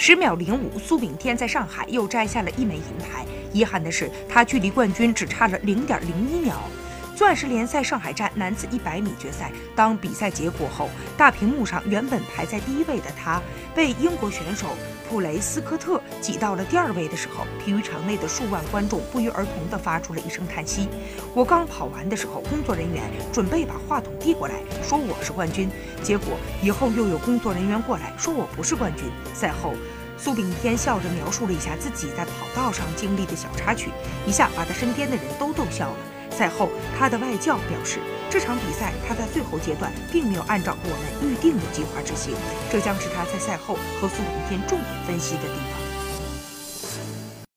十秒零五，苏炳添在上海又摘下了一枚银牌。遗憾的是，他距离冠军只差了零点零一秒。钻石联赛上海站男子一百米决赛，当比赛结果后，大屏幕上原本排在第一位的他，被英国选手普雷斯科特挤到了第二位的时候，体育场内的数万观众不约而同地发出了一声叹息。我刚跑完的时候，工作人员准备把话筒递过来，说我是冠军，结果以后又有工作人员过来说我不是冠军。赛后，苏炳添笑着描述了一下自己在跑道上经历的小插曲，一下把他身边的人都逗笑了。赛后，他的外教表示，这场比赛他在最后阶段并没有按照我们预定的计划执行，这将是他在赛后和苏炳添重点分析的地方。